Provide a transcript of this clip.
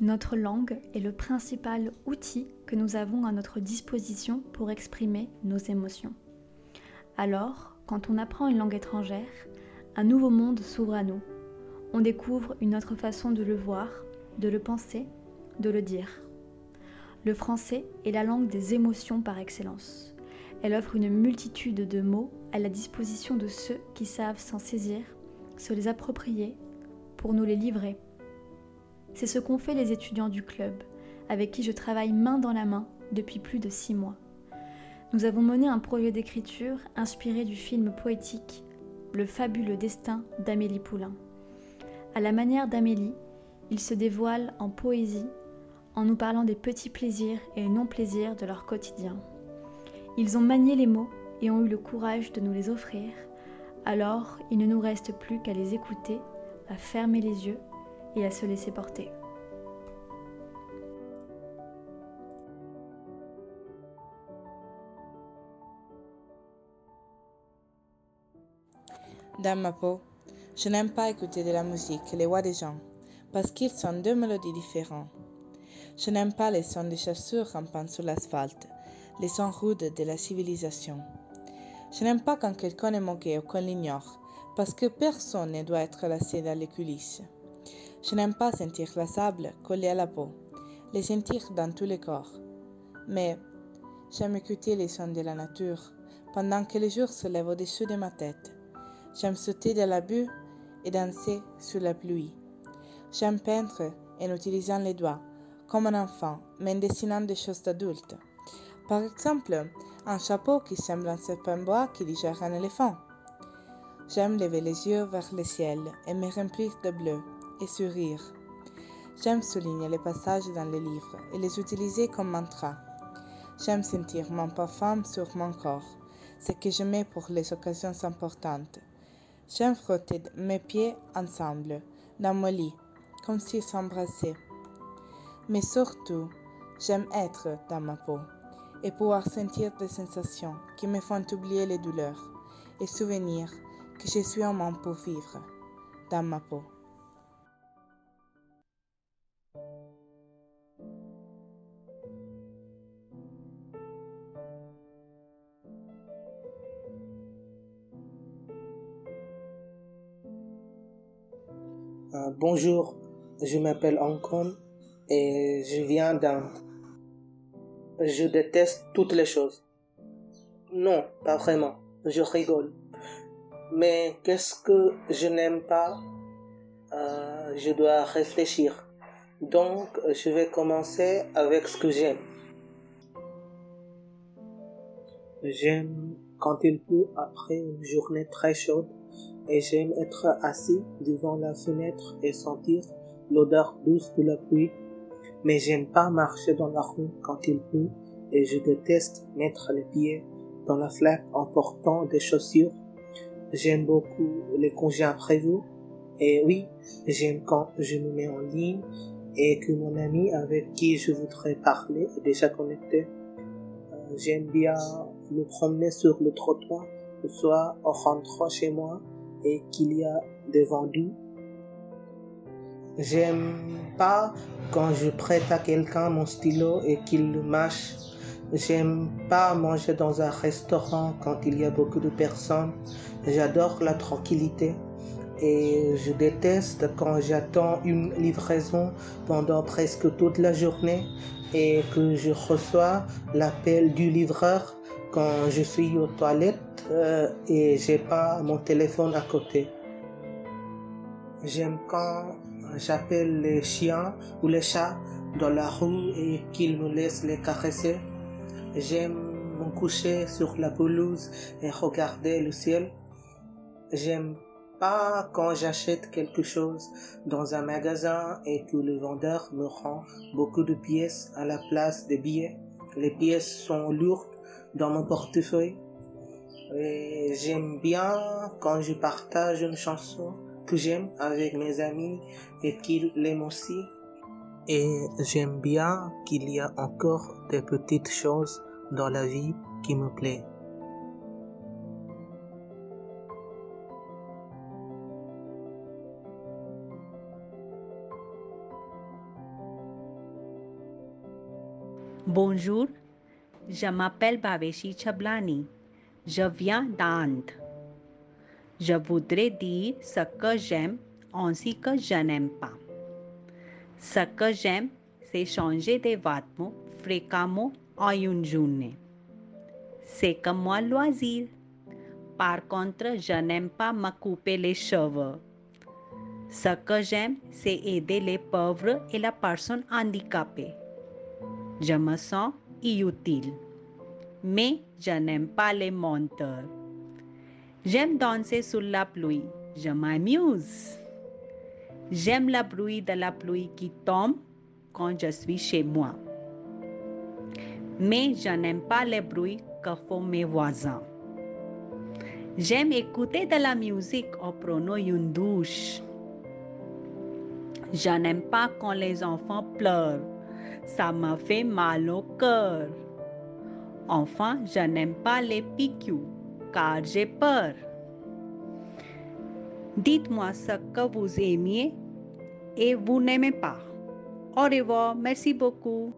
Notre langue est le principal outil que nous avons à notre disposition pour exprimer nos émotions. Alors, quand on apprend une langue étrangère, un nouveau monde s'ouvre à nous. On découvre une autre façon de le voir, de le penser, de le dire. Le français est la langue des émotions par excellence. Elle offre une multitude de mots à la disposition de ceux qui savent s'en saisir, se les approprier, pour nous les livrer. C'est ce qu'ont fait les étudiants du club, avec qui je travaille main dans la main depuis plus de six mois. Nous avons mené un projet d'écriture inspiré du film poétique Le fabuleux destin d'Amélie Poulain. À la manière d'Amélie, il se dévoile en poésie en nous parlant des petits plaisirs et non-plaisirs de leur quotidien. Ils ont manié les mots et ont eu le courage de nous les offrir, alors il ne nous reste plus qu'à les écouter, à fermer les yeux et à se laisser porter. Dans ma peau, je n'aime pas écouter de la musique les voix des gens, parce qu'ils sont deux mélodies différentes. Je n'aime pas les sons des chasseurs rampant sur l'asphalte, les sons rudes de la civilisation. Je n'aime pas quand quelqu'un est moqué ou qu'on l'ignore, parce que personne ne doit être lassé dans les coulisses. Je n'aime pas sentir la sable collée à la peau, les sentir dans tous les corps. Mais j'aime écouter les sons de la nature pendant que le jour se lève au-dessus de ma tête. J'aime sauter de la buée et danser sous la pluie. J'aime peindre en utilisant les doigts, comme un enfant, mais en dessinant des choses d'adultes. Par exemple, un chapeau qui semble un serpent bois qui digère un éléphant. J'aime lever les yeux vers le ciel et me remplir de bleu et. J'aime souligner les passages dans les livres et les utiliser comme mantra. J'aime sentir mon parfum sur mon corps, ce que je mets pour les occasions importantes. J'aime frotter mes pieds ensemble, dans mon lit, comme s'ils s'embrassaient. Mais surtout, j'aime être dans ma peau et pouvoir sentir des sensations qui me font oublier les douleurs et souvenir que je suis un homme pour vivre dans ma peau. Euh, bonjour, je m'appelle Ancon et je viens d'Inde. Je déteste toutes les choses. Non, pas vraiment. Je rigole. Mais qu'est-ce que je n'aime pas? Euh, Je dois réfléchir. Donc, je vais commencer avec ce que j'aime. J'aime quand il pleut après une journée très chaude et j'aime être assis devant la fenêtre et sentir l'odeur douce de la pluie. Mais j'aime pas marcher dans la rue quand il pleut et je déteste mettre les pieds dans la flaque en portant des chaussures. J'aime beaucoup les congés imprévus et oui, j'aime quand je me mets en ligne et que mon ami avec qui je voudrais parler est déjà connecté. Euh, J'aime bien me promener sur le trottoir, soit en rentrant chez moi et qu'il y a des vendus. J'aime pas quand je prête à quelqu'un mon stylo et qu'il le mâche. J'aime pas manger dans un restaurant quand il y a beaucoup de personnes. J'adore la tranquillité. Et je déteste quand j'attends une livraison pendant presque toute la journée et que je reçois l'appel du livreur quand je suis aux toilettes euh, et j'ai pas mon téléphone à côté. J'aime quand j'appelle les chiens ou les chats dans la rue et qu'ils me laissent les caresser. J'aime me coucher sur la pelouse et regarder le ciel. J'aime pas quand j'achète quelque chose dans un magasin et que le vendeur me rend beaucoup de pièces à la place des billets. Les pièces sont lourdes dans mon portefeuille. Et j'aime bien quand je partage une chanson que j'aime avec mes amis et qu'ils l'aiment aussi. Et j'aime bien qu'il y a encore des petites choses dans la vie qui me plaisent. Bonjour, je m'appelle Baveshi Chablani. Je viens d'Inde. Je voudrais dire ce que j'aime ainsi que je n'aime pas. Ce que j'aime, c'est changer des vêtements fréquemment en une journée. C'est comme moi loisir. Par contre, je n'aime pas me couper les cheveux. Ce que j'aime, c'est aider les pauvres et les personnes handicapées. Je me sens Mais je n'aime pas les menteurs. J'aime danser sous la pluie. Je m'amuse. J'aime le bruit de la pluie qui tombe quand je suis chez moi. Mais je n'aime pas les bruits que font mes voisins. J'aime écouter de la musique en prenant une douche. Je n'aime pas quand les enfants pleurent. Ça me fait mal au cœur. Enfin, je n'aime pas les piqûres car j'ai peur. Dites-moi ce que vous aimiez et vous n'aimez pas. Au revoir, merci beaucoup.